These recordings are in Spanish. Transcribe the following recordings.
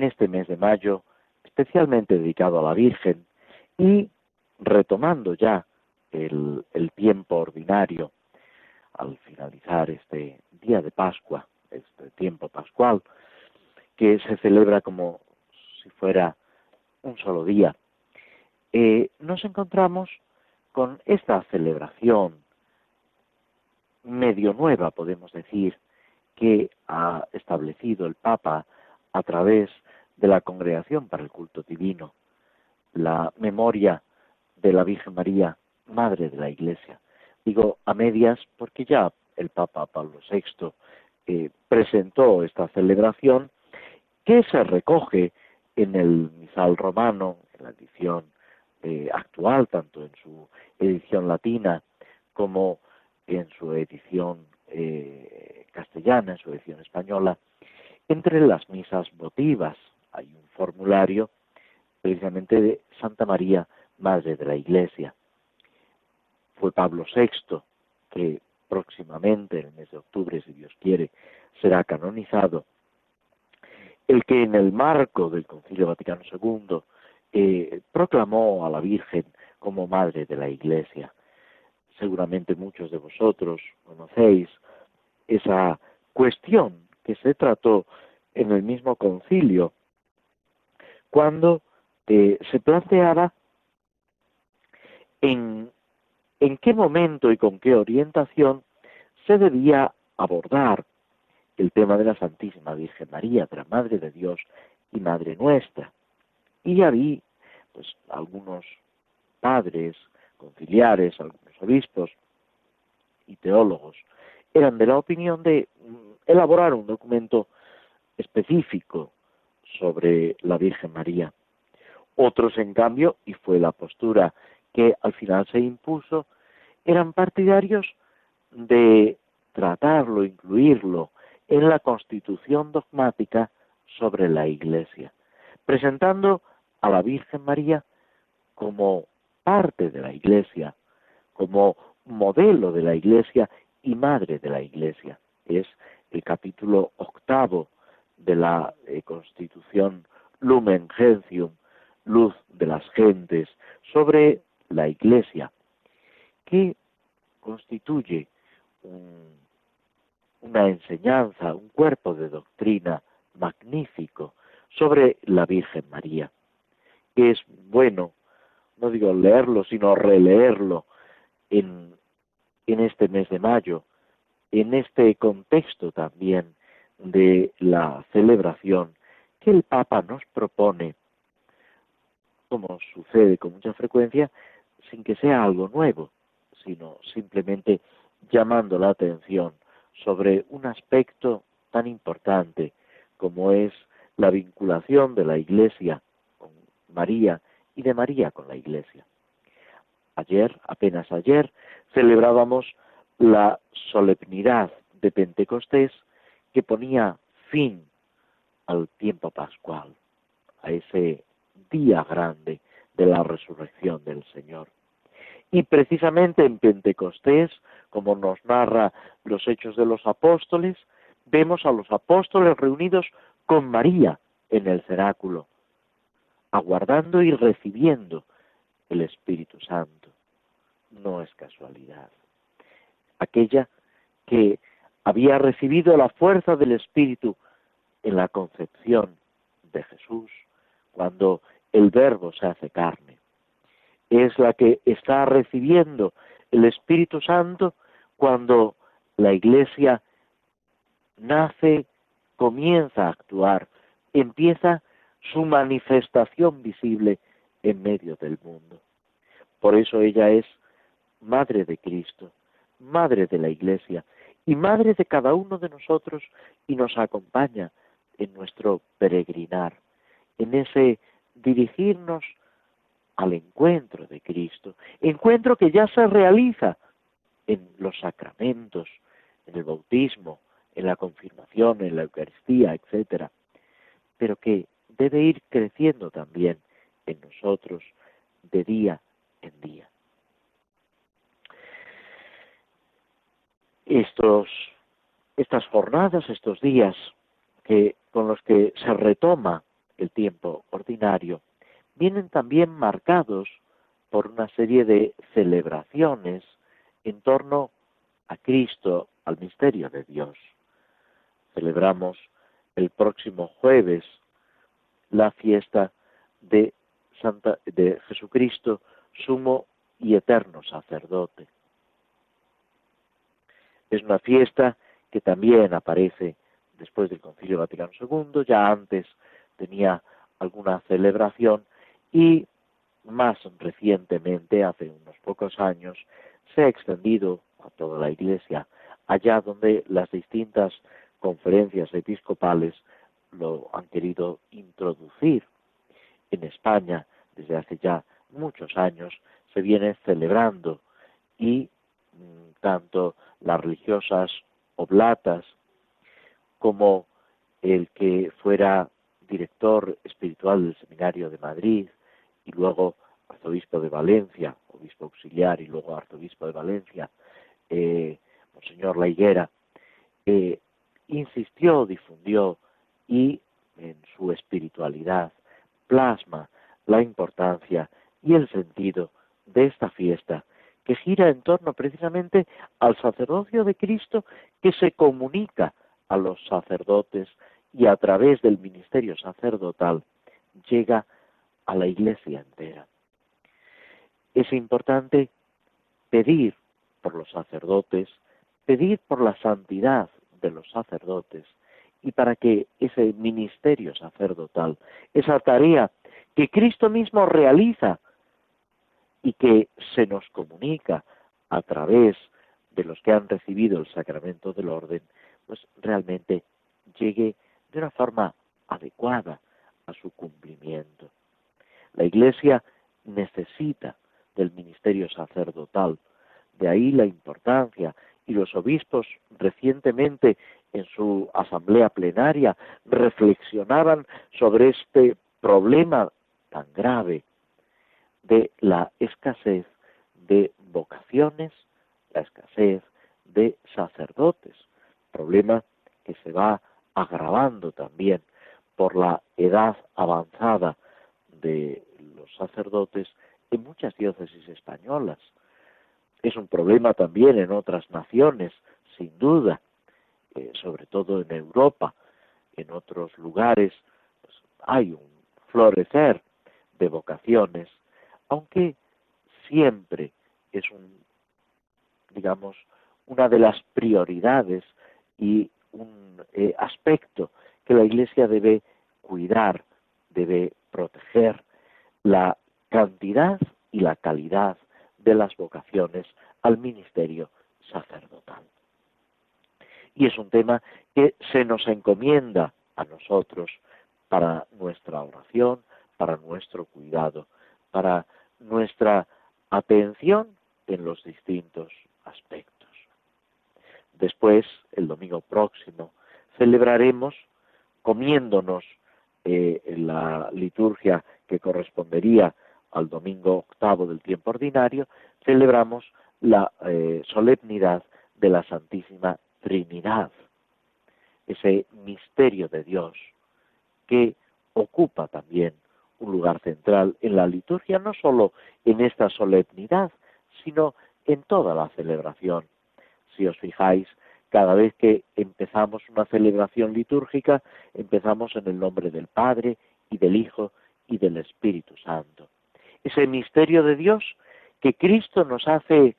en este mes de mayo, especialmente dedicado a la Virgen, y retomando ya el, tiempo ordinario al finalizar este día de Pascua, este tiempo pascual, que se celebra como si fuera un solo día, eh, nos encontramos con esta celebración medio nueva, podemos decir, que ha establecido el Papa a través de la Congregación para el Culto Divino, la memoria de la Virgen María, Madre de la Iglesia. Digo a medias porque ya el Papa Pablo VI eh, presentó esta celebración que se recoge en el misal romano, en la edición eh, actual, tanto en su edición latina como en su edición eh, castellana, en su edición española, entre las misas votivas formulario precisamente de Santa María, Madre de la Iglesia. Fue Pablo VI que próximamente, en el mes de octubre, si Dios quiere, será canonizado, el que en el marco del Concilio Vaticano II eh, proclamó a la Virgen como Madre de la Iglesia seguramente muchos de vosotros conocéis esa cuestión que se trató en el mismo concilio, cuando eh, se planteaba en, qué momento y con qué orientación se debía abordar el tema de la Santísima Virgen María, de la Madre de Dios y Madre nuestra. Y había pues algunos padres conciliares, algunos obispos y teólogos, eran de la opinión de mm, elaborar un documento específico sobre la Virgen María. Otros, en cambio, y fue la postura que al final se impuso, eran partidarios de tratarlo, incluirlo en la constitución dogmática sobre la Iglesia, presentando a la Virgen María como parte de la Iglesia, como modelo de la Iglesia y madre de la Iglesia. Es el capítulo octavo de la eh, Constitución Lumen Gentium, luz de las gentes, sobre la Iglesia, que constituye una enseñanza, un cuerpo de doctrina magnífico sobre la Virgen María, que es bueno no digo leerlo, sino releerlo en, en este mes de mayo, en este contexto también de la celebración que el Papa nos propone, como sucede con mucha frecuencia, sin que sea algo nuevo, sino simplemente llamando la atención sobre un aspecto tan importante como es la vinculación de la Iglesia con María y de María con la Iglesia. Ayer, apenas ayer, celebrábamos la solemnidad de Pentecostés que ponía fin al tiempo pascual, a ese día grande de la resurrección del Señor. Y precisamente en Pentecostés, como nos narra los hechos de los apóstoles, vemos a los apóstoles reunidos con María en el cenáculo, aguardando y recibiendo el Espíritu Santo. No es casualidad. Aquella que había recibido la fuerza del Espíritu en la concepción de Jesús, cuando el Verbo se hace carne. Es la que está recibiendo el Espíritu Santo cuando la Iglesia nace, comienza a actuar, empieza su manifestación visible en medio del mundo. Por eso ella es Madre de Cristo, Madre de la Iglesia y Madre de cada uno de nosotros y nos acompaña en nuestro peregrinar, en ese dirigirnos al encuentro de Cristo, encuentro que ya se realiza en los sacramentos, en el bautismo, en la confirmación, en la Eucaristía, etcétera, pero que debe ir creciendo también en nosotros de día en día. Estos, estas jornadas, estos días que, con los que se retoma el tiempo ordinario, vienen también marcados por una serie de celebraciones en torno a Cristo, al misterio de Dios. Celebramos el próximo jueves la fiesta de Santa de Jesucristo, sumo y eterno sacerdote. Es una fiesta que también aparece después del Concilio Vaticano II, ya antes tenía alguna celebración y más recientemente, hace unos pocos años, se ha extendido a toda la Iglesia, allá donde las distintas conferencias episcopales lo han querido introducir. En España, desde hace ya muchos años, se viene celebrando y mm, tanto las religiosas oblatas como el que fuera director espiritual del Seminario de Madrid y luego arzobispo de Valencia, obispo auxiliar y luego arzobispo de Valencia, eh, Monseñor La Higuera, eh, insistió, difundió y en su espiritualidad plasma la importancia y el sentido de esta fiesta que gira en torno precisamente al sacerdocio de Cristo que se comunica a los sacerdotes y a través del ministerio sacerdotal llega a la iglesia entera. Es importante pedir por los sacerdotes, pedir por la santidad de los sacerdotes y para que ese ministerio sacerdotal, esa tarea que Cristo mismo realiza y que se nos comunica a través de los que han recibido el sacramento del orden, pues realmente llegue de una forma adecuada a su cumplimiento. La Iglesia necesita del ministerio sacerdotal, de ahí la importancia, y los obispos recientemente en su asamblea plenaria reflexionaban sobre este problema tan grave de la escasez de vocaciones, la escasez de sacerdotes, problema que se va agravando también por la edad avanzada de los sacerdotes en muchas diócesis españolas. Es un problema también en otras naciones, sin duda, eh, sobre todo en Europa, en otros lugares, pues, hay un florecer de vocaciones, aunque siempre es un, digamos, una de las prioridades y un eh, aspecto que la Iglesia debe cuidar, debe proteger la cantidad y la calidad de las vocaciones al ministerio sacerdotal. Y es un tema que se nos encomienda a nosotros para nuestra oración, para nuestro cuidado, para nuestra atención en los distintos aspectos. Después, el domingo próximo, celebraremos comiéndonos eh, la liturgia que correspondería al domingo octavo del tiempo ordinario, celebramos la eh, solemnidad de la Santísima Trinidad, ese misterio de Dios que ocupa también un lugar central en la liturgia, no solo en esta solemnidad, sino en toda la celebración. Si os fijáis, cada vez que empezamos una celebración litúrgica, empezamos en el nombre del Padre y del Hijo y del Espíritu Santo. Ese misterio de Dios que Cristo nos hace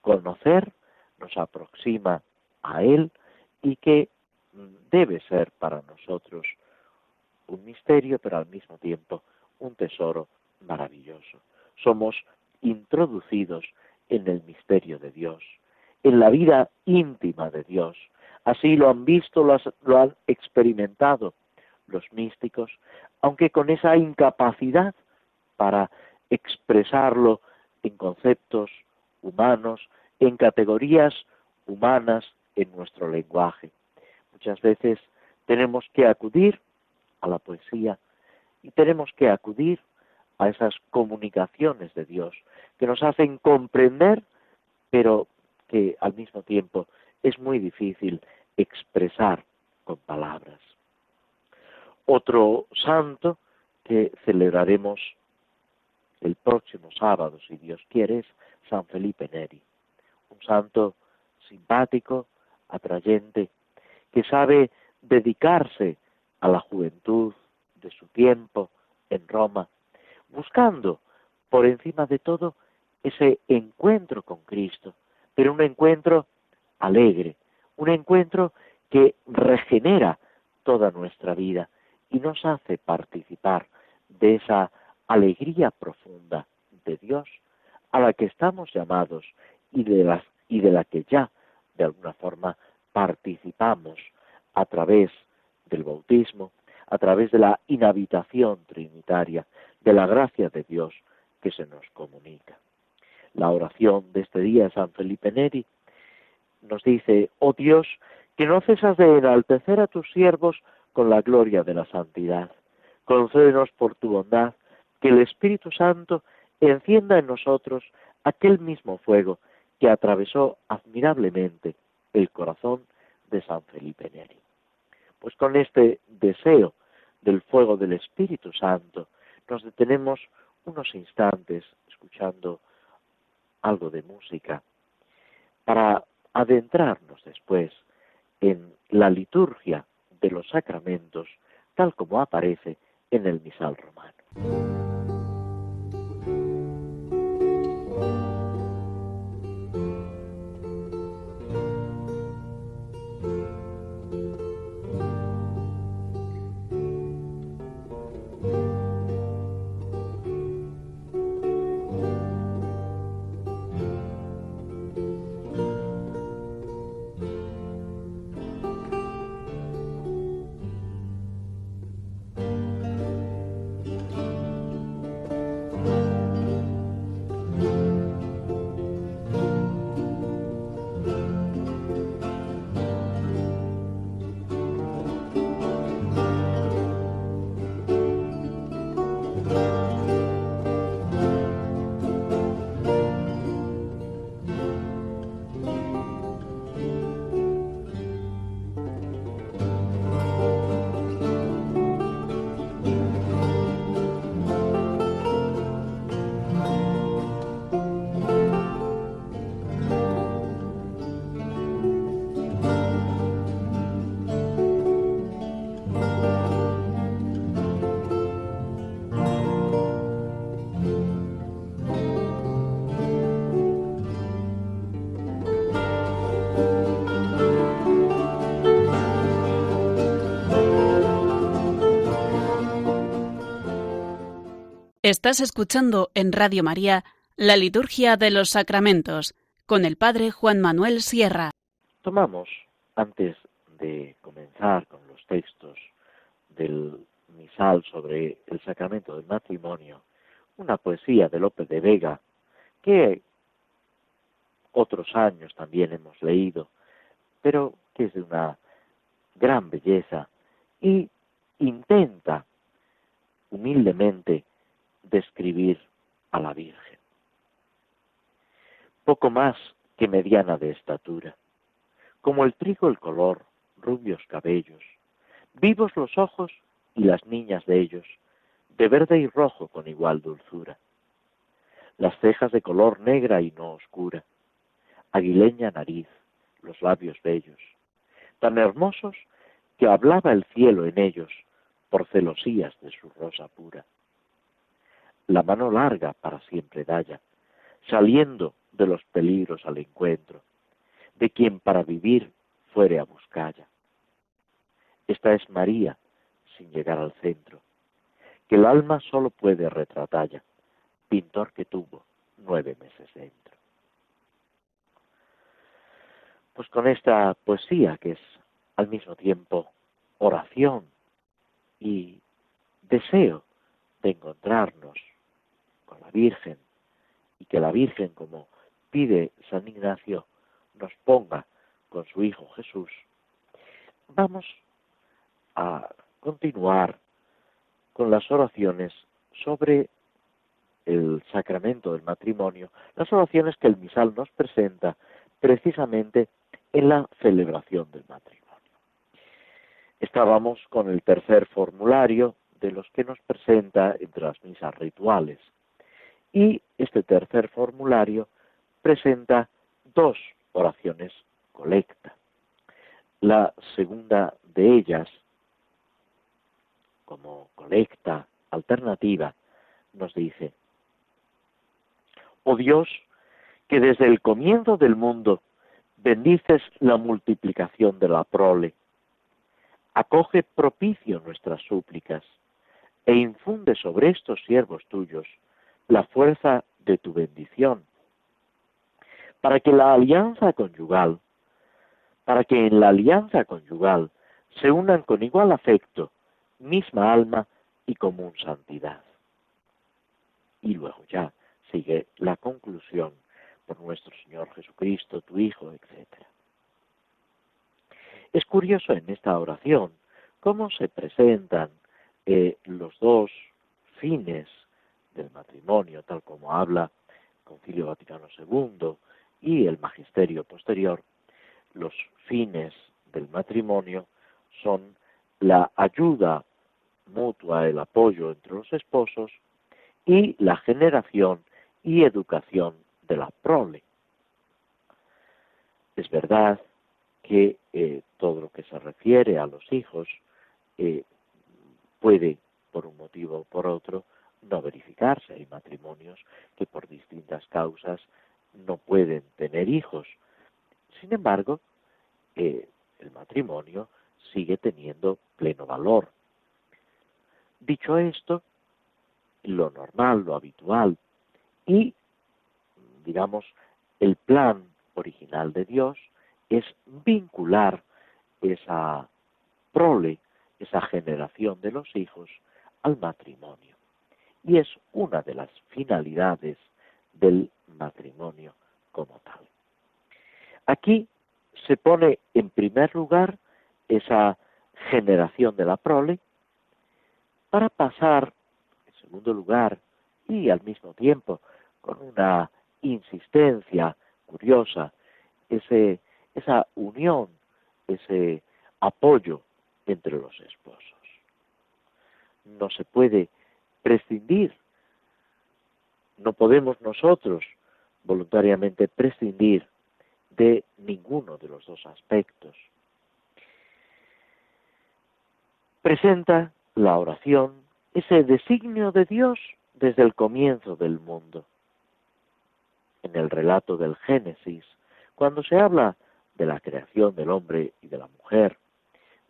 conocer, nos aproxima a Él y que debe ser para nosotros un misterio, pero al mismo tiempo un tesoro maravilloso. Somos introducidos en el misterio de Dios, en la vida íntima de Dios. Así lo han visto, lo, han experimentado los místicos, aunque con esa incapacidad para expresarlo en conceptos humanos, en categorías humanas en nuestro lenguaje. Muchas veces tenemos que acudir a la poesía y tenemos que acudir a esas comunicaciones de Dios que nos hacen comprender, pero que al mismo tiempo es muy difícil expresar con palabras. Otro santo que celebraremos el próximo sábado, si Dios quiere, es San Felipe Neri, un santo simpático, atrayente, que sabe dedicarse a la juventud de su tiempo en Roma, buscando por encima de todo ese encuentro con Cristo, pero un encuentro alegre, un encuentro que regenera toda nuestra vida y nos hace participar de esa alegría profunda de Dios a la que estamos llamados y de, y de la que ya de alguna forma participamos a través del bautismo, a través de la inhabitación trinitaria, de la gracia de Dios que se nos comunica. La oración de este día, San Felipe Neri, nos dice, oh Dios, que no cesas de enaltecer a tus siervos con la gloria de la santidad. Concédenos por tu bondad que el Espíritu Santo encienda en nosotros aquel mismo fuego que atravesó admirablemente el corazón de San Felipe Neri. Pues con este deseo del fuego del Espíritu Santo nos detenemos unos instantes escuchando algo de música para adentrarnos después en la liturgia de los sacramentos tal como aparece en el misal romano. Estás escuchando en Radio María la Liturgia de los Sacramentos con el Padre Juan Manuel Sierra. Tomamos, antes de comenzar con los textos del misal sobre el sacramento del matrimonio, una poesía de López de Vega que otros años también hemos leído, pero que es de una gran belleza y intenta humildemente describir a la Virgen. Poco más que mediana de estatura, como el trigo el color, rubios cabellos, vivos los ojos y las niñas de ellos, de verde y rojo con igual dulzura, las cejas de color negra y no oscura, aguileña nariz, los labios bellos, tan hermosos que hablaba el cielo en ellos por celosías de su rosa pura la mano larga para siempre daya, saliendo de los peligros al encuentro, de quien para vivir fuere a buscalla. Esta es María, sin llegar al centro, que el alma solo puede retratalla, pintor que tuvo nueve meses dentro. Pues con esta poesía, que es al mismo tiempo oración y deseo de encontrarnos con Virgen y que la Virgen, como pide San Ignacio, nos ponga con su Hijo Jesús, vamos a continuar con las oraciones sobre el sacramento del matrimonio, las oraciones que el misal nos presenta precisamente en la celebración del matrimonio. Estábamos con el tercer formulario de los que nos presenta entre las misas rituales. Y este tercer formulario presenta dos oraciones colecta. La segunda de ellas, como colecta alternativa, nos dice, Oh Dios, que desde el comienzo del mundo bendices la multiplicación de la prole, acoge propicio nuestras súplicas e infunde sobre estos siervos tuyos la fuerza de tu bendición, para que la alianza conyugal, para que en la alianza conyugal se unan con igual afecto, misma alma y común santidad. Y luego ya sigue la conclusión por nuestro Señor Jesucristo, tu Hijo, etc. Es curioso en esta oración cómo se presentan eh, los dos fines del matrimonio, tal como habla el Concilio Vaticano II y el magisterio posterior, los fines del matrimonio son la ayuda mutua, el apoyo entre los esposos y la generación y educación de la prole. Es verdad que eh, todo lo que se refiere a los hijos eh, puede, por un motivo o por otro, no verificarse. Hay matrimonios que por distintas causas no pueden tener hijos. Sin embargo, eh, el matrimonio sigue teniendo pleno valor. Dicho esto, lo normal, lo habitual y, digamos, el plan original de Dios es vincular esa prole esa generación de los hijos al matrimonio. Y es una de las finalidades del matrimonio como tal. Aquí se pone en primer lugar esa generación de la prole para pasar, en segundo lugar, y al mismo tiempo con una insistencia curiosa, ese, esa unión, ese apoyo entre los esposos. No se puede prescindir, no podemos nosotros voluntariamente prescindir de ninguno de los dos aspectos. Presenta la oración ese designio de Dios desde el comienzo del mundo. En el relato del Génesis, cuando se habla de la creación del hombre y de la mujer,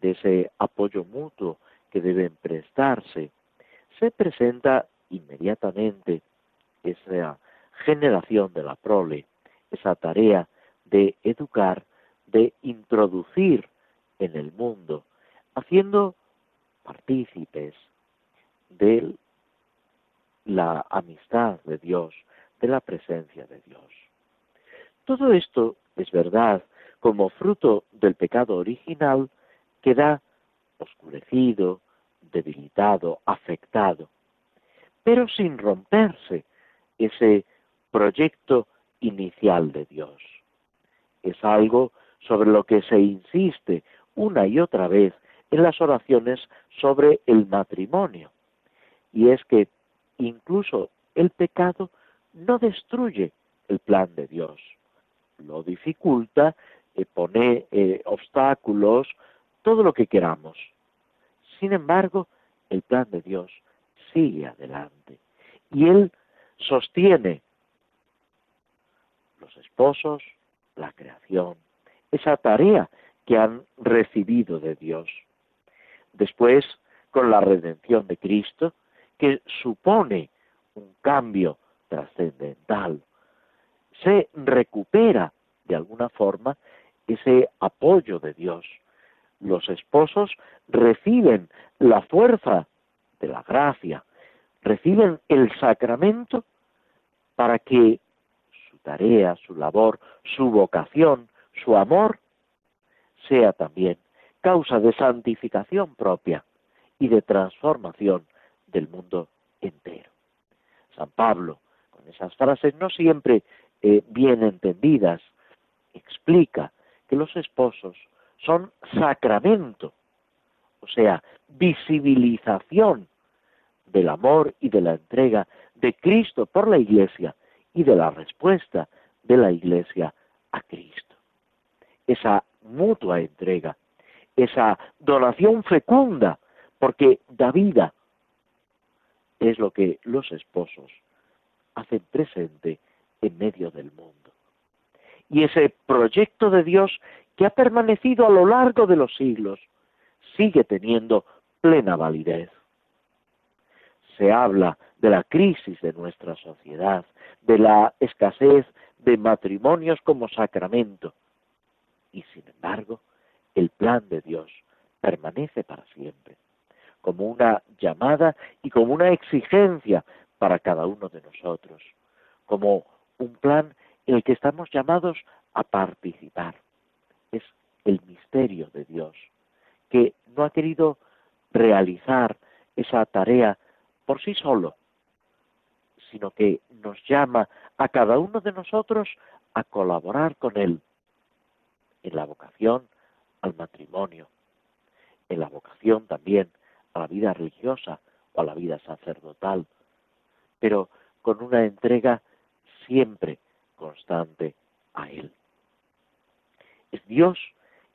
de ese apoyo mutuo que deben prestarse, se presenta inmediatamente esa generación de la prole, esa tarea de educar, de introducir en el mundo, haciendo partícipes de la amistad de Dios, de la presencia de Dios. Todo esto es verdad como fruto del pecado original queda oscurecido, debilitado, afectado, pero sin romperse ese proyecto inicial de Dios. Es algo sobre lo que se insiste una y otra vez en las oraciones sobre el matrimonio. Y es que incluso el pecado no destruye el plan de Dios, lo dificulta, eh, pone eh, obstáculos, todo lo que queramos. Sin embargo, el plan de Dios sigue adelante. Y Él sostiene los esposos, la creación, esa tarea que han recibido de Dios. Después, con la redención de Cristo, que supone un cambio trascendental, se recupera de alguna forma ese apoyo de Dios los esposos reciben la fuerza de la gracia, reciben el sacramento para que su tarea, su labor, su vocación, su amor, sea también causa de santificación propia y de transformación del mundo entero. San Pablo, con esas frases no siempre eh, bien entendidas, explica que los esposos son sacramento, o sea, visibilización del amor y de la entrega de Cristo por la Iglesia y de la respuesta de la Iglesia a Cristo. Esa mutua entrega, esa donación fecunda, porque da vida, es lo que los esposos hacen presente en medio del mundo. Y ese proyecto de Dios que ha permanecido a lo largo de los siglos sigue teniendo plena validez. Se habla de la crisis de nuestra sociedad, de la escasez de matrimonios como sacramento. Y sin embargo, el plan de Dios permanece para siempre, como una llamada y como una exigencia para cada uno de nosotros, como un plan en el que estamos llamados a participar. Es el misterio de Dios, que no ha querido realizar esa tarea por sí solo, sino que nos llama a cada uno de nosotros a colaborar con Él en la vocación al matrimonio, en la vocación también a la vida religiosa o a la vida sacerdotal, pero con una entrega siempre constante a Él. Es Dios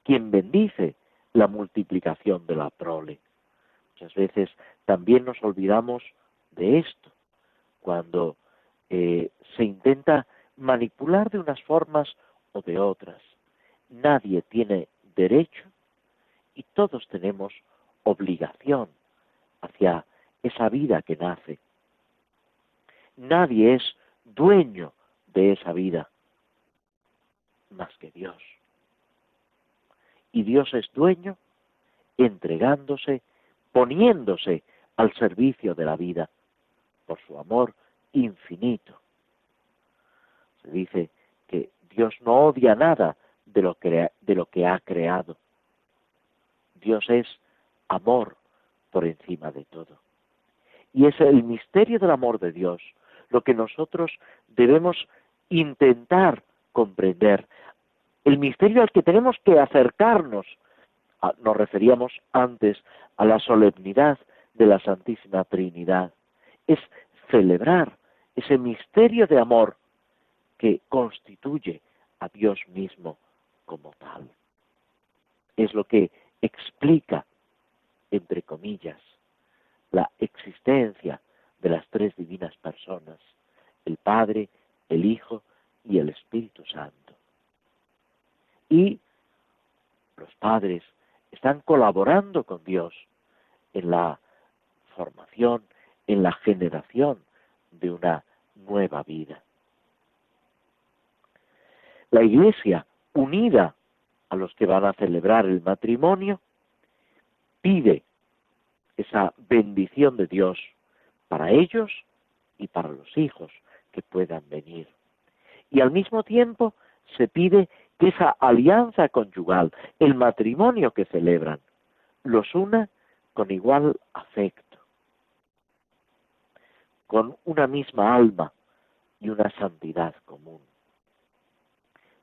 quien bendice la multiplicación de la prole. Muchas veces también nos olvidamos de esto, cuando eh, se intenta manipular de unas formas o de otras. Nadie tiene derecho y todos tenemos obligación hacia esa vida que nace. Nadie es dueño de esa vida más que Dios. Y Dios es dueño entregándose, poniéndose al servicio de la vida por su amor infinito. Se dice que Dios no odia nada de lo que, de lo que ha creado. Dios es amor por encima de todo. Y es el misterio del amor de Dios lo que nosotros debemos intentar comprender. El misterio al que tenemos que acercarnos, nos referíamos antes a la solemnidad de la Santísima Trinidad, es celebrar ese misterio de amor que constituye a Dios mismo como tal. Es lo que explica, entre comillas, la existencia de las tres divinas personas, el Padre, el Hijo y el Espíritu Santo. Y los padres están colaborando con Dios en la formación, en la generación de una nueva vida. La Iglesia, unida a los que van a celebrar el matrimonio, pide esa bendición de Dios para ellos y para los hijos que puedan venir. Y al mismo tiempo se pide que esa alianza conyugal, el matrimonio que celebran, los una con igual afecto, con una misma alma y una santidad común.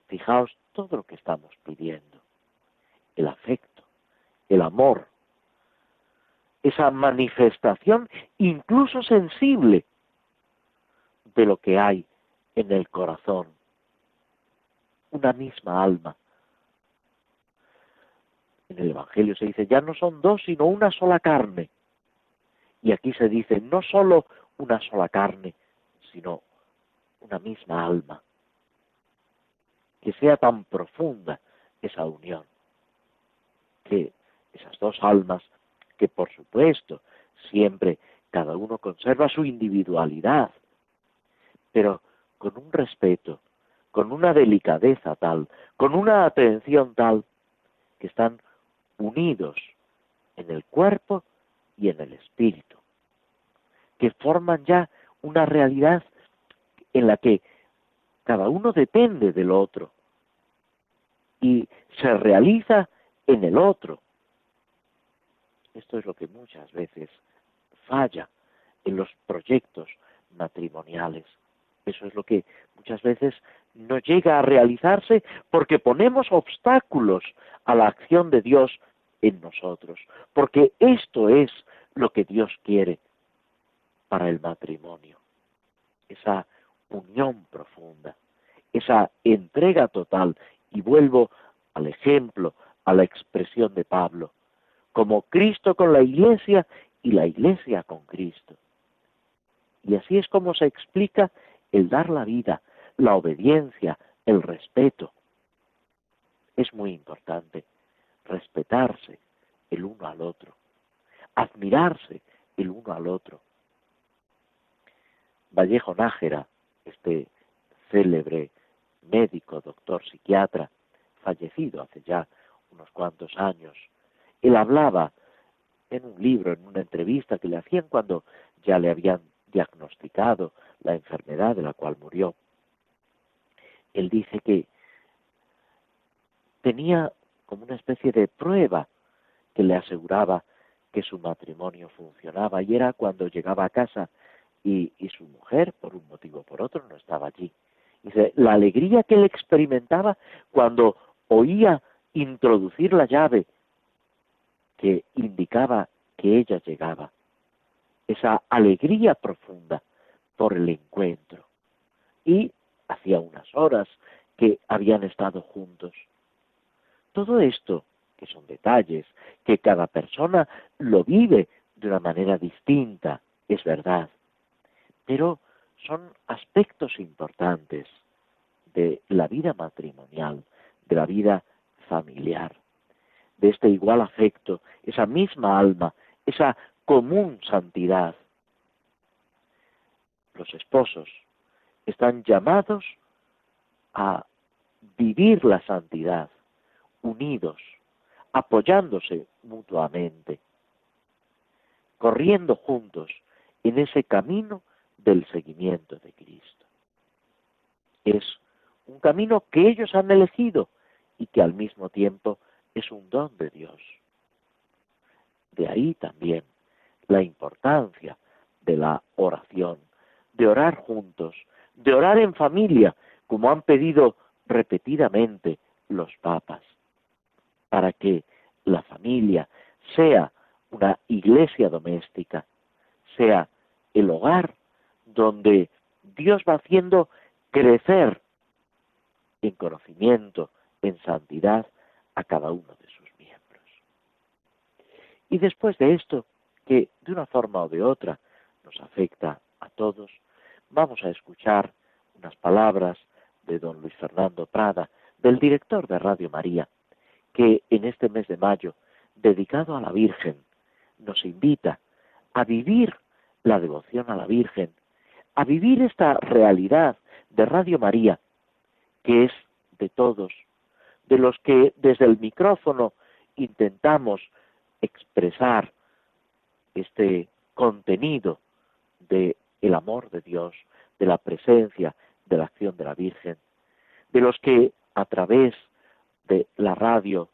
Fijaos todo lo que estamos pidiendo, el afecto, el amor, esa manifestación incluso sensible de lo que hay en el corazón, una misma alma. En el Evangelio se dice, ya no son dos, sino una sola carne. Y aquí se dice, no solo una sola carne, sino una misma alma. Que sea tan profunda esa unión, que esas dos almas que por supuesto siempre cada uno conserva su individualidad, pero con un respeto, con una delicadeza tal, con una atención tal, que están unidos en el cuerpo y en el espíritu, que forman ya una realidad en la que cada uno depende del otro y se realiza en el otro. Esto es lo que muchas veces falla en los proyectos matrimoniales. Eso es lo que muchas veces no llega a realizarse porque ponemos obstáculos a la acción de Dios en nosotros, porque esto es lo que Dios quiere para el matrimonio, esa unión profunda, esa entrega total, y vuelvo al ejemplo, a la expresión de Pablo, como Cristo con la iglesia y la iglesia con Cristo. Y así es como se explica el dar la vida, la obediencia, el respeto. Es muy importante respetarse el uno al otro, admirarse el uno al otro. Vallejo Nájera, este célebre médico, doctor, psiquiatra, fallecido hace ya unos cuantos años, él hablaba en un libro, en una entrevista que le hacían cuando ya le habían diagnosticado la enfermedad de la cual murió. Él dice que tenía como una especie de prueba que le aseguraba que su matrimonio funcionaba y era cuando llegaba a casa y, su mujer, por un motivo o por otro, no estaba allí. Dice, la alegría que él experimentaba cuando oía introducir la llave que indicaba que ella llegaba. Esa alegría profunda por el encuentro. Y hacía unas horas que habían estado juntos. Todo esto, que son detalles, que cada persona lo vive de una manera distinta, es verdad, pero son aspectos importantes de la vida matrimonial, de la vida familiar, de este igual afecto, esa misma alma, esa común santidad. Los esposos están llamados a vivir la santidad unidos, apoyándose mutuamente, corriendo juntos en ese camino del seguimiento de Cristo. Es un camino que ellos han elegido y que al mismo tiempo es un don de Dios. De ahí también la importancia de la oración, de orar juntos, de orar en familia, como han pedido repetidamente los papas, para que la familia sea una iglesia doméstica, sea el hogar donde Dios va haciendo crecer en conocimiento, en santidad a cada uno de sus miembros. Y después de esto, que de una forma o de otra nos afecta a todos, vamos a escuchar unas palabras de don Luis Fernando Prada, del director de Radio María, que en este mes de mayo, dedicado a la Virgen, nos invita a vivir la devoción a la Virgen, a vivir esta realidad de Radio María, que es de todos, de los que desde el micrófono intentamos expresar este contenido de el amor de Dios, de la presencia, de la acción de la Virgen, de los que a través de la radio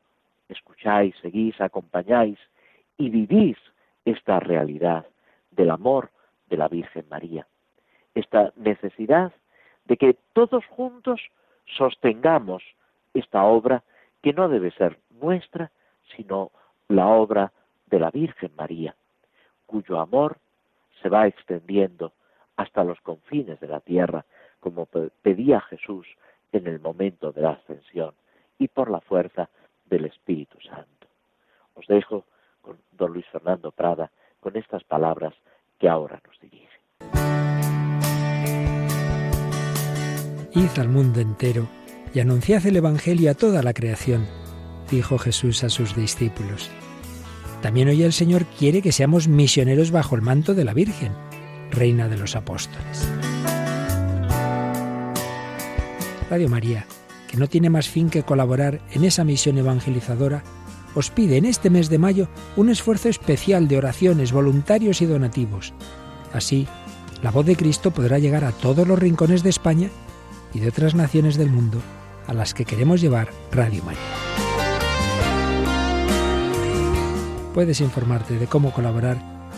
escucháis, seguís, acompañáis y vivís esta realidad del amor de la Virgen María, esta necesidad de que todos juntos sostengamos esta obra que no debe ser nuestra, sino la obra de la Virgen María, cuyo amor se va extendiendo hasta los confines de la tierra, como pedía Jesús en el momento de la ascensión y por la fuerza del Espíritu Santo. Os dejo con don Luis Fernando Prada con estas palabras que ahora nos dirige. Id al mundo entero y anunciad el Evangelio a toda la creación, dijo Jesús a sus discípulos. También hoy el Señor quiere que seamos misioneros bajo el manto de la Virgen, Reina de los Apóstoles. Radio María, que no tiene más fin que colaborar en esa misión evangelizadora, os pide en este mes de mayo un esfuerzo especial de oraciones, voluntarios y donativos. Así, la voz de Cristo podrá llegar a todos los rincones de España y de otras naciones del mundo a las que queremos llevar Radio María. Puedes informarte de cómo colaborar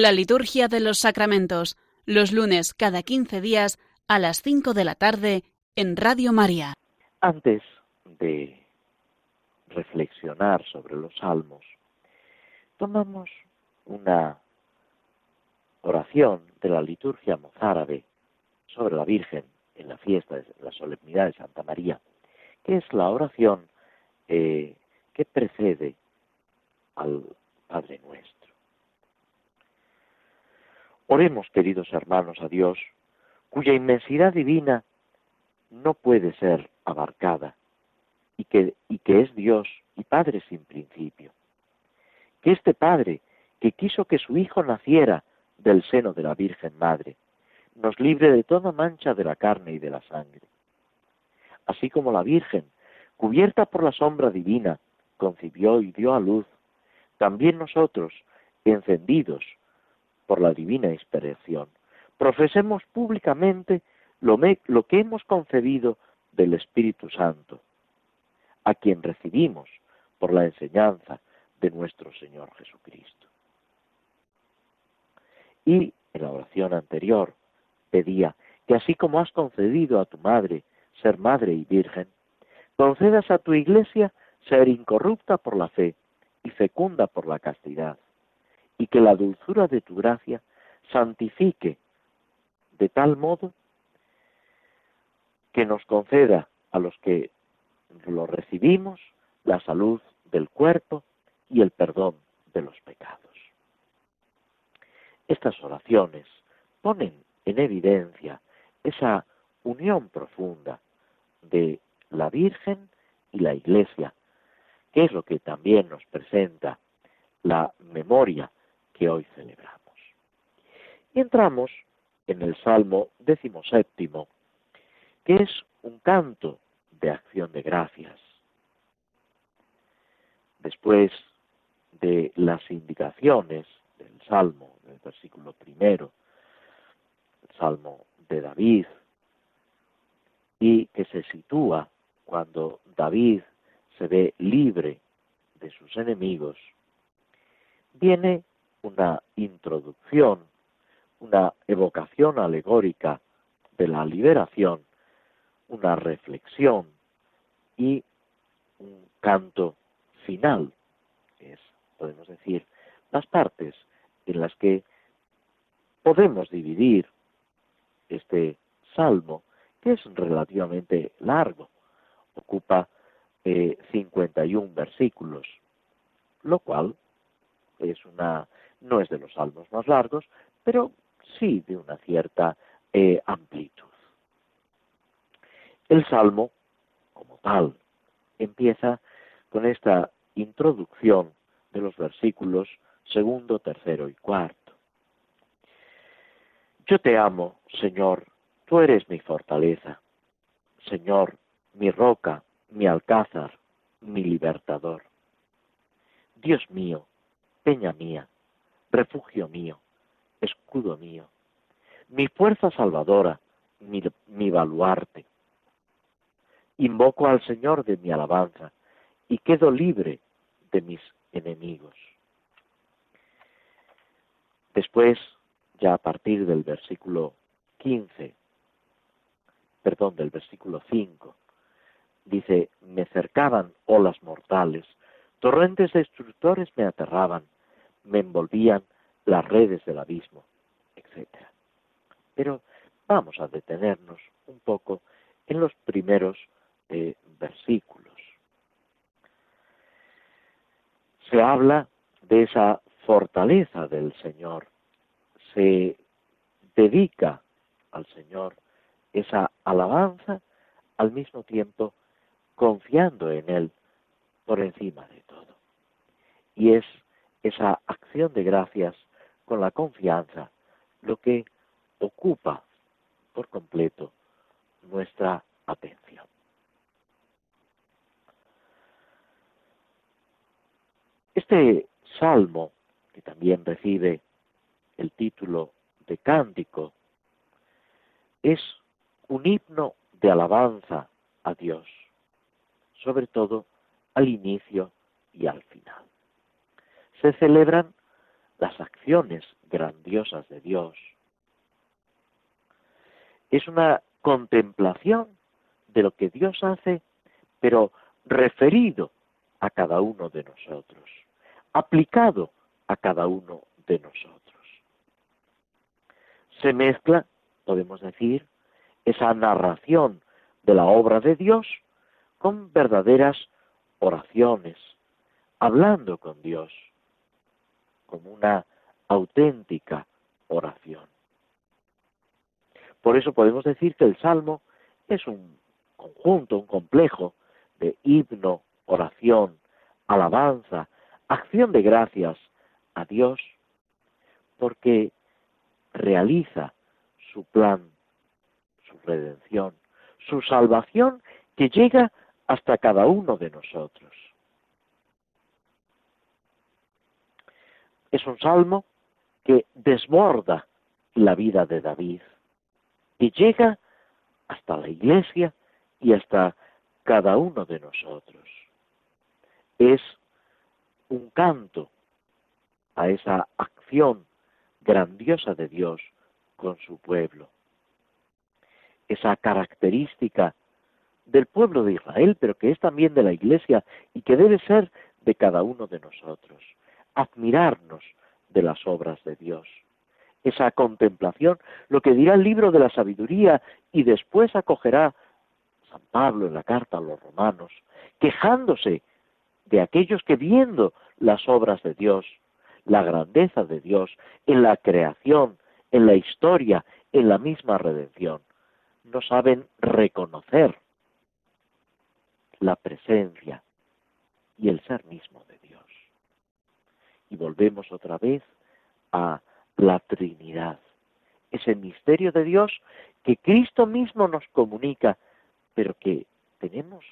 La liturgia de los sacramentos, los lunes cada 15 días a las 5 de la tarde en Radio María. Antes de reflexionar sobre los salmos, tomamos una oración de la liturgia mozárabe sobre la Virgen en la fiesta, en la solemnidad de Santa María, que es la oración eh, que precede al Padre Nuestro. Oremos, queridos hermanos, a Dios, cuya inmensidad divina no puede ser abarcada, y que, y que es Dios y Padre sin principio. Que este Padre, que quiso que su Hijo naciera del seno de la Virgen Madre, nos libre de toda mancha de la carne y de la sangre. Así como la Virgen, cubierta por la sombra divina, concibió y dio a luz, también nosotros, encendidos por la divina inspiración, profesemos públicamente lo, que hemos concebido del Espíritu Santo, a quien recibimos por la enseñanza de nuestro Señor Jesucristo. Y en la oración anterior pedía que así como has concedido a tu madre ser madre y virgen, concedas a tu iglesia ser incorrupta por la fe y fecunda por la castidad, y que la dulzura de tu gracia santifique de tal modo que nos conceda a los que lo recibimos la salud del cuerpo y el perdón de los pecados. Estas oraciones ponen en evidencia esa unión profunda de la Virgen y la Iglesia, que es lo que también nos presenta la memoria que hoy celebramos. Y entramos en el Salmo decimoséptimo, que es un canto de acción de gracias. Después de las indicaciones del Salmo, del versículo primero, el Salmo de David, y que se sitúa cuando David se ve libre de sus enemigos, viene una introducción, una evocación alegórica de la liberación, una reflexión y un canto final, es, podemos decir, las partes en las que podemos dividir este salmo, que es relativamente largo, ocupa 51 eh, versículos, lo cual es una, no es de los salmos más largos, pero sí de una cierta eh, amplitud. El salmo, como tal, empieza con esta introducción de los versículos segundo, tercero y cuarto. Yo te amo, Señor, tú eres mi fortaleza. Señor, mi roca, mi alcázar, mi libertador. Dios mío, peña mía, refugio mío, escudo mío, mi fuerza salvadora, mi, baluarte. Invoco al Señor de mi alabanza y quedo libre de mis enemigos. Después, ya a partir del versículo 15, perdón, del versículo 5, dice, me cercaban olas mortales, torrentes destructores me aterraban, me envolvían las redes del abismo, etc. Pero vamos a detenernos un poco en los primeros eh, versículos. Se habla de esa fortaleza del Señor, se dedica al Señor esa alabanza al mismo tiempo confiando en Él por encima de todo. Y es esa acción de gracias con la confianza lo que ocupa por completo nuestra atención. Este salmo, que también recibe el título de cántico, es un himno de alabanza a Dios sobre todo al inicio y al final. Se celebran las acciones grandiosas de Dios. Es una contemplación de lo que Dios hace, pero referido a cada uno de nosotros, aplicado a cada uno de nosotros. Se mezcla, podemos decir, esa narración de la obra de Dios con verdaderas oraciones, hablando con Dios, como una auténtica oración. Por eso podemos decir que el Salmo es un conjunto, un complejo de himno, oración, alabanza, acción de gracias a Dios, porque realiza su plan, su redención, su salvación que llega hasta cada uno de nosotros. Es un salmo que desborda la vida de David y llega hasta la iglesia y hasta cada uno de nosotros. Es un canto a esa acción grandiosa de Dios con su pueblo. Esa característica del pueblo de Israel, pero que es también de la Iglesia y que debe ser de cada uno de nosotros. Admirarnos de las obras de Dios. Esa contemplación, lo que dirá el libro de la sabiduría y después acogerá San Pablo en la carta a los romanos, quejándose de aquellos que viendo las obras de Dios, la grandeza de Dios en la creación, en la historia, en la misma redención, no saben reconocer la presencia y el ser mismo de Dios. Y volvemos otra vez a la Trinidad, ese misterio de Dios que Cristo mismo nos comunica, pero que tenemos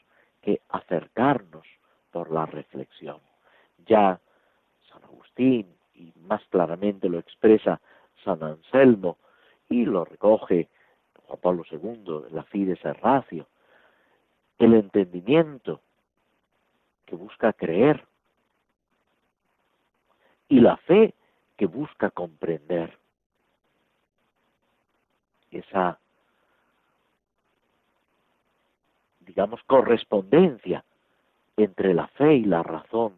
que acercarnos por la reflexión. Ya San Agustín, y más claramente lo expresa San Anselmo, y lo recoge Juan Pablo II la Fides Ratio, el entendimiento que busca creer y la fe que busca comprender. Esa digamos, correspondencia entre la fe y la razón,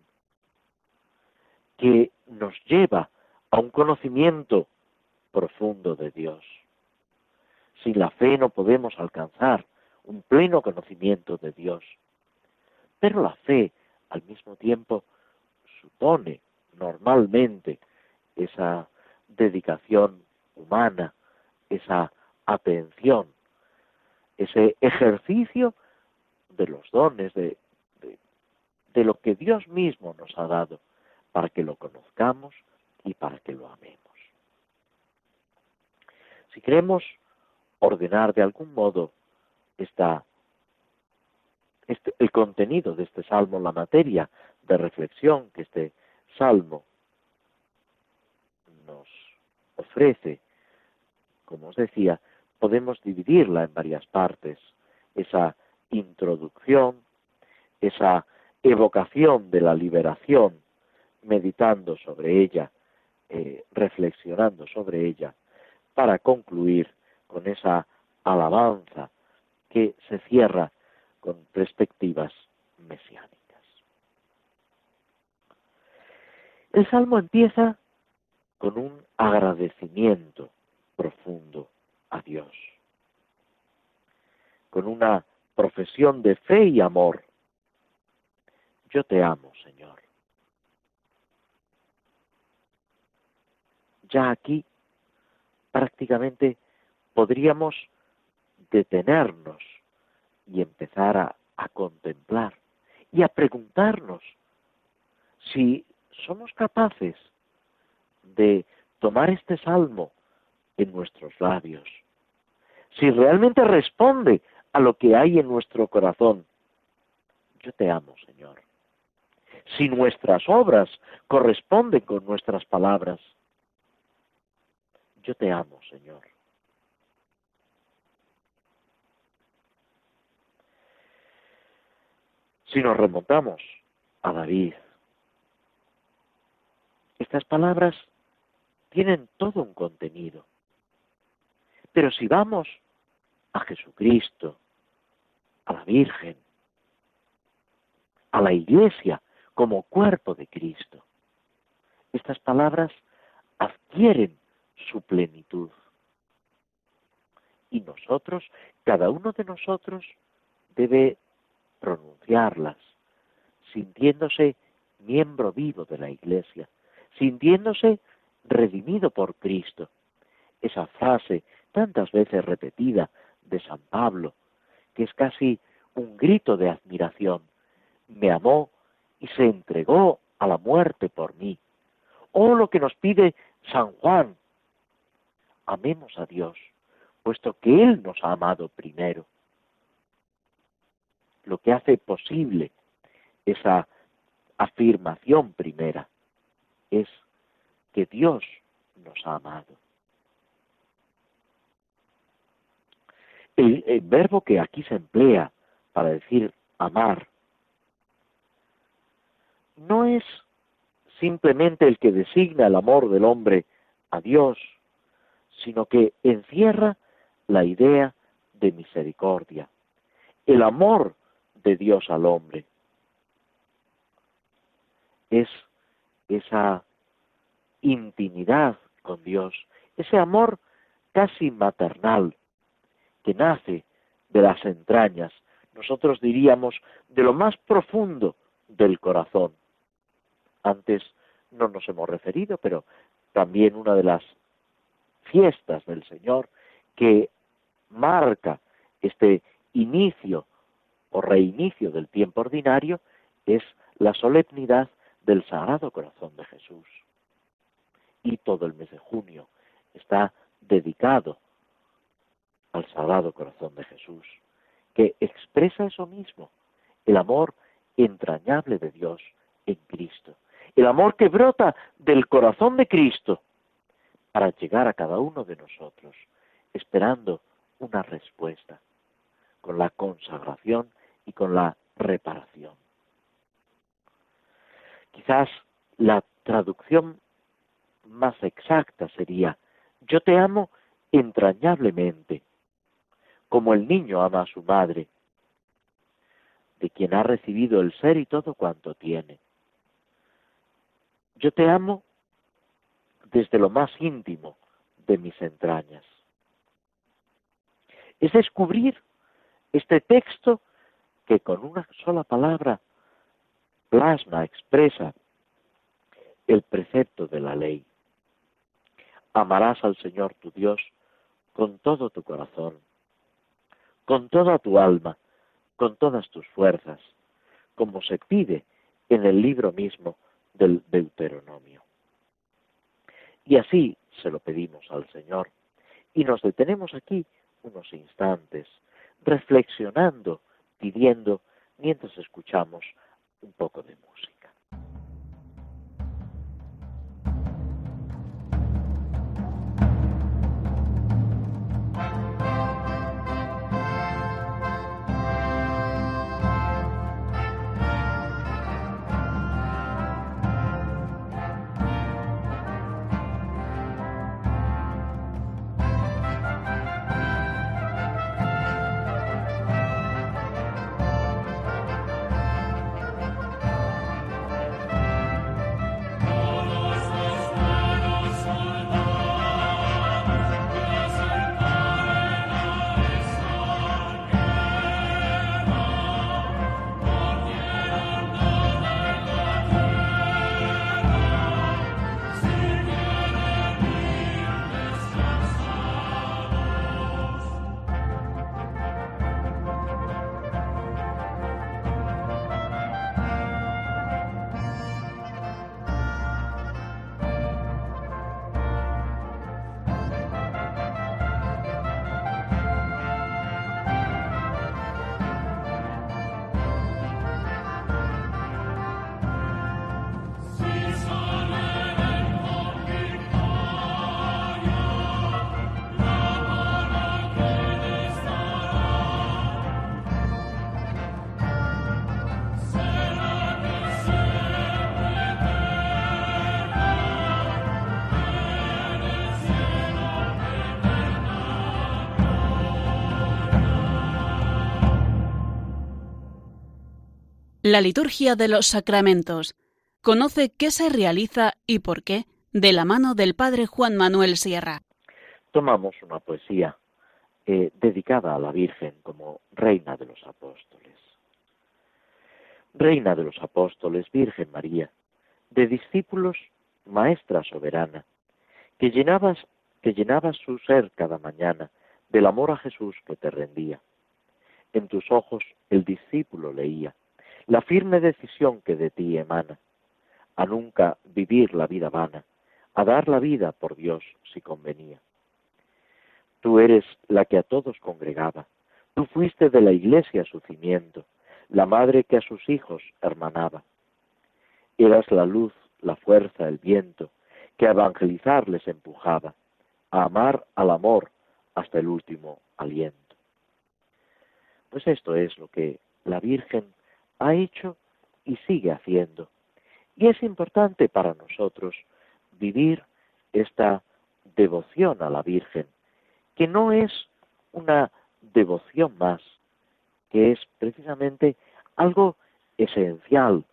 que nos lleva a un conocimiento profundo de Dios. Sin la fe no podemos alcanzar un pleno conocimiento de Dios. Pero la fe, al mismo tiempo, supone normalmente esa dedicación humana, esa atención, ese ejercicio de los dones, de, de, lo que Dios mismo nos ha dado, para que lo conozcamos y para que lo amemos. Si queremos ordenar de algún modo esta, este, el contenido de este salmo, la materia de reflexión que este salmo nos ofrece, como os decía, podemos dividirla en varias partes. Esa introducción, esa evocación de la liberación, meditando sobre ella, eh, reflexionando sobre ella, para concluir con esa alabanza que se cierra con perspectivas mesiánicas. El salmo empieza con un agradecimiento profundo a Dios, con una profesión de fe y amor. Yo te amo, Señor. Ya aquí prácticamente podríamos detenernos y empezar a, a contemplar y a preguntarnos si somos capaces de tomar este salmo en nuestros labios, si realmente responde a lo que hay en nuestro corazón. Yo te amo, Señor. Si nuestras obras corresponden con nuestras palabras. Yo te amo, Señor. Si nos remontamos a David, estas palabras tienen todo un contenido. Pero si vamos a Jesucristo, a la Virgen, a la Iglesia como cuerpo de Cristo, estas palabras adquieren su plenitud. Y nosotros, cada uno de nosotros, debe pronunciarlas, sintiéndose miembro vivo de la Iglesia, sintiéndose redimido por Cristo. Esa frase tantas veces repetida de San Pablo, que es casi un grito de admiración. Me amó y se entregó a la muerte por mí. O lo que nos pide San Juan. Amemos a Dios, puesto que Él nos ha amado primero. Lo que hace posible esa afirmación primera es que Dios nos ha amado. El, verbo que aquí se emplea para decir amar no es simplemente el que designa el amor del hombre a Dios, sino que encierra la idea de misericordia, el amor de Dios al hombre. Es esa intimidad con Dios, ese amor casi maternal que nace de las entrañas, nosotros diríamos de lo más profundo del corazón. Antes no nos hemos referido, pero también una de las fiestas del Señor que marca este inicio o reinicio del tiempo ordinario es la solemnidad del Sagrado Corazón de Jesús. Y todo el mes de junio está dedicado al Sagrado Corazón de Jesús, que expresa eso mismo, el amor entrañable de Dios en Cristo, el amor que brota del corazón de Cristo para llegar a cada uno de nosotros, esperando una respuesta, con la consagración y con la reparación. Quizás la traducción más exacta sería, yo te amo entrañablemente, como el niño ama a su madre. quien ha recibido el ser y todo cuanto tiene. Yo te amo desde lo más íntimo de mis entrañas. Es descubrir este texto que con una sola palabra plasma, expresa el precepto de la ley. Amarás al Señor tu Dios con todo tu corazón, con toda tu alma, con todas tus fuerzas, como se pide en el libro mismo del Deuteronomio. Y así se lo pedimos al Señor. Y nos detenemos aquí unos instantes, reflexionando, pidiendo, mientras escuchamos un poco de música. La liturgia de los sacramentos. Conoce qué se realiza y por qué de la mano del Padre Juan Manuel Sierra. Tomamos una poesía eh, dedicada a la Virgen como Reina de los Apóstoles. Reina de los Apóstoles, Virgen María, de discípulos, Maestra soberana, que llenabas, que llenabas su ser cada mañana del amor a Jesús que te rendía. En tus ojos el discípulo leía la firme decisión que de ti emana, a nunca vivir la vida vana, a dar la vida por Dios si convenía. Tú eres la que a todos congregaba, tú fuiste de la iglesia su cimiento, la madre que a sus hijos hermanaba. Eras la luz, la fuerza, el viento, que a evangelizar les empujaba, a amar al amor hasta el último aliento. Pues esto es lo que la Virgen ha hecho y sigue haciendo. Y es importante para nosotros vivir esta devoción a la Virgen, que no es una devoción más, que es precisamente algo esencial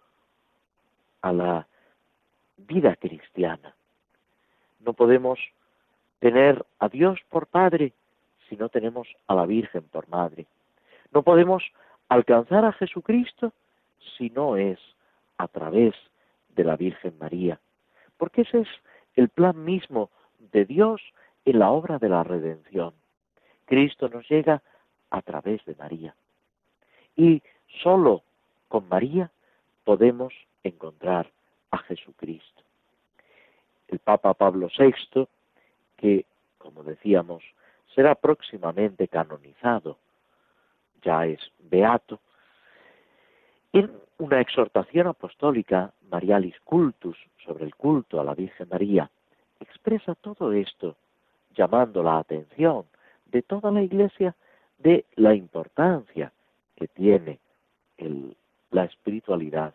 a la vida cristiana. No podemos tener a Dios por Padre si no tenemos a la Virgen por Madre. No podemos alcanzar a Jesucristo si no es a través de la Virgen María, porque ese es el plan mismo de Dios en la obra de la redención. Cristo nos llega a través de María. Y solo con María podemos encontrar a Jesucristo. El Papa Pablo VI, que, como decíamos, será próximamente canonizado ya es beato, en una exhortación apostólica, Marialis Cultus, sobre el culto a la Virgen María, expresa todo esto, llamando la atención de toda la Iglesia de la importancia que tiene la espiritualidad,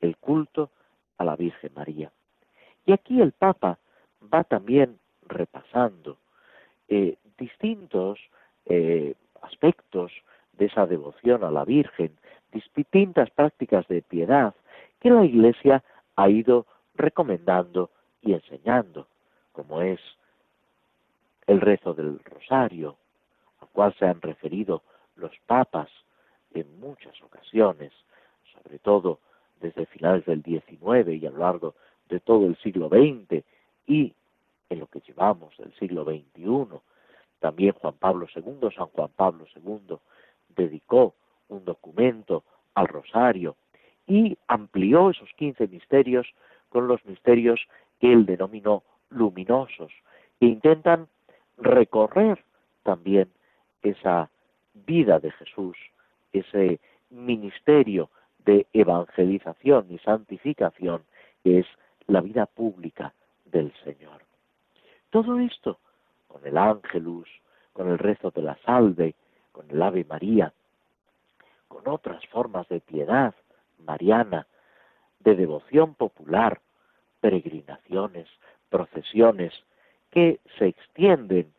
el culto a la Virgen María. Y aquí el Papa va también repasando eh, distintos eh, aspectos esa devoción a la Virgen, distintas prácticas de piedad que la Iglesia ha ido recomendando y enseñando, como es el rezo del rosario, al cual se han referido los papas en muchas ocasiones, sobre todo desde finales del XIX y a lo largo de todo el siglo XX y en lo que llevamos del siglo XXI. También Juan Pablo II, San Juan Pablo II, dedicó un documento al rosario y amplió esos quince misterios con los misterios que él denominó luminosos, que intentan recorrer también esa vida de Jesús, ese ministerio de evangelización y santificación que es la vida pública del Señor. Todo esto con el ángelus, con el rezo de la salve, con el Ave María, con otras formas de piedad mariana, de devoción popular, peregrinaciones, procesiones, que se extienden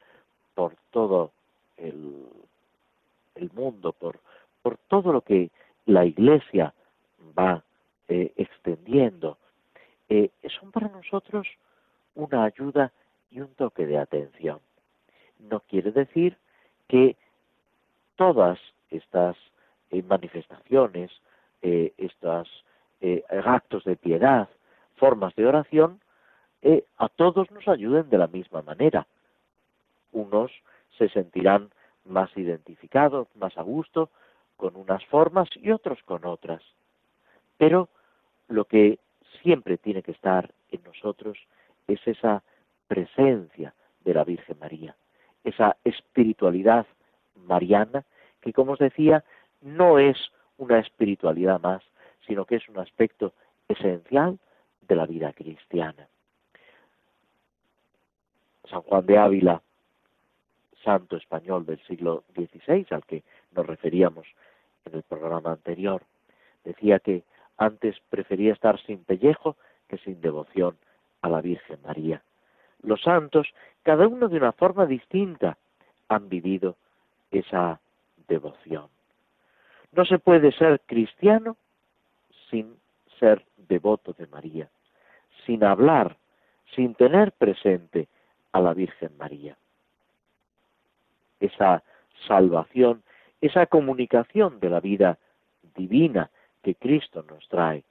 por todo el, mundo, por, por todo lo que la Iglesia va eh, extendiendo, eh, son para nosotros una ayuda y un toque de atención. No quiere decir que todas estas eh, manifestaciones, estos actos de piedad, formas de oración, a todos nos ayuden de la misma manera. Unos se sentirán más identificados, más a gusto con unas formas y otros con otras. Pero lo que siempre tiene que estar en nosotros es esa presencia de la Virgen María, esa espiritualidad mariana que, como os decía, no es una espiritualidad más, sino que es un aspecto esencial de la vida cristiana. San Juan de Ávila, santo español del siglo XVI, al que nos referíamos en el programa anterior, decía que antes prefería estar sin pellejo que sin devoción a la Virgen María. Los santos, cada uno de una forma distinta, han vivido esa devoción. No se puede ser cristiano sin ser devoto de María, sin hablar, sin tener presente a la Virgen María. Esa salvación, esa comunicación de la vida divina que Cristo nos trae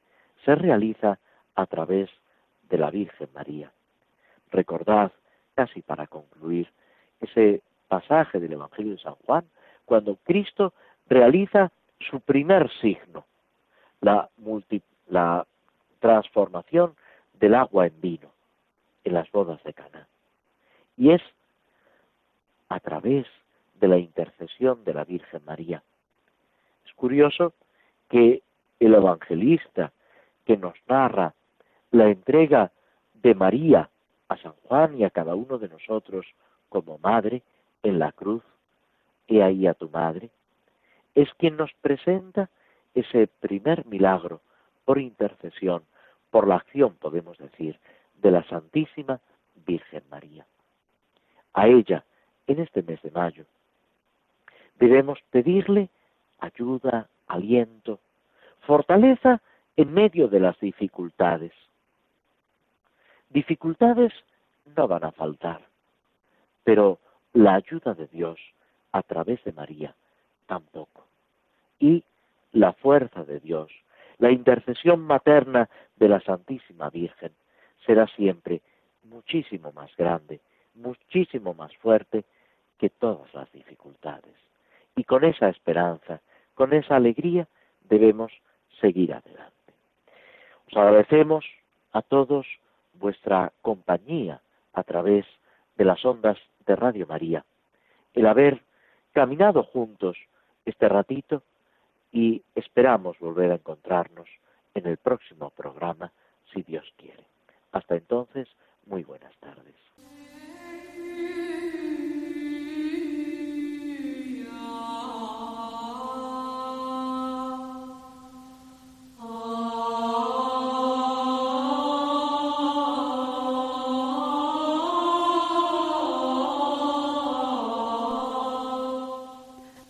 se realiza a través de la Virgen María. Recordad, casi para concluir, ese pasaje del Evangelio de San Juan, cuando Cristo realiza su primer signo, la, transformación del agua en vino en las bodas de Cana. Y es a través de la intercesión de la Virgen María. Es curioso que el evangelista que nos narra la entrega de María a San Juan y a cada uno de nosotros como madre en la cruz, he ahí a tu madre, es quien nos presenta ese primer milagro por intercesión, por la acción, podemos decir, de la Santísima Virgen María. A ella, en este mes de mayo, debemos pedirle ayuda, aliento, fortaleza en medio de las dificultades. Dificultades no van a faltar, pero la ayuda de Dios a través de María tampoco. Y la fuerza de Dios, la intercesión materna de la Santísima Virgen será siempre muchísimo más grande, muchísimo más fuerte que todas las dificultades. Y con esa esperanza, con esa alegría, debemos seguir adelante. Os agradecemos a todos vuestra compañía a través de las ondas de Radio María, el haber caminado juntos este ratito y esperamos volver a encontrarnos en el próximo programa, si Dios quiere. Hasta entonces, muy buenas tardes.